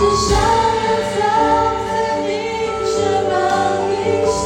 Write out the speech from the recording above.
只想安躺在你肩膀一下。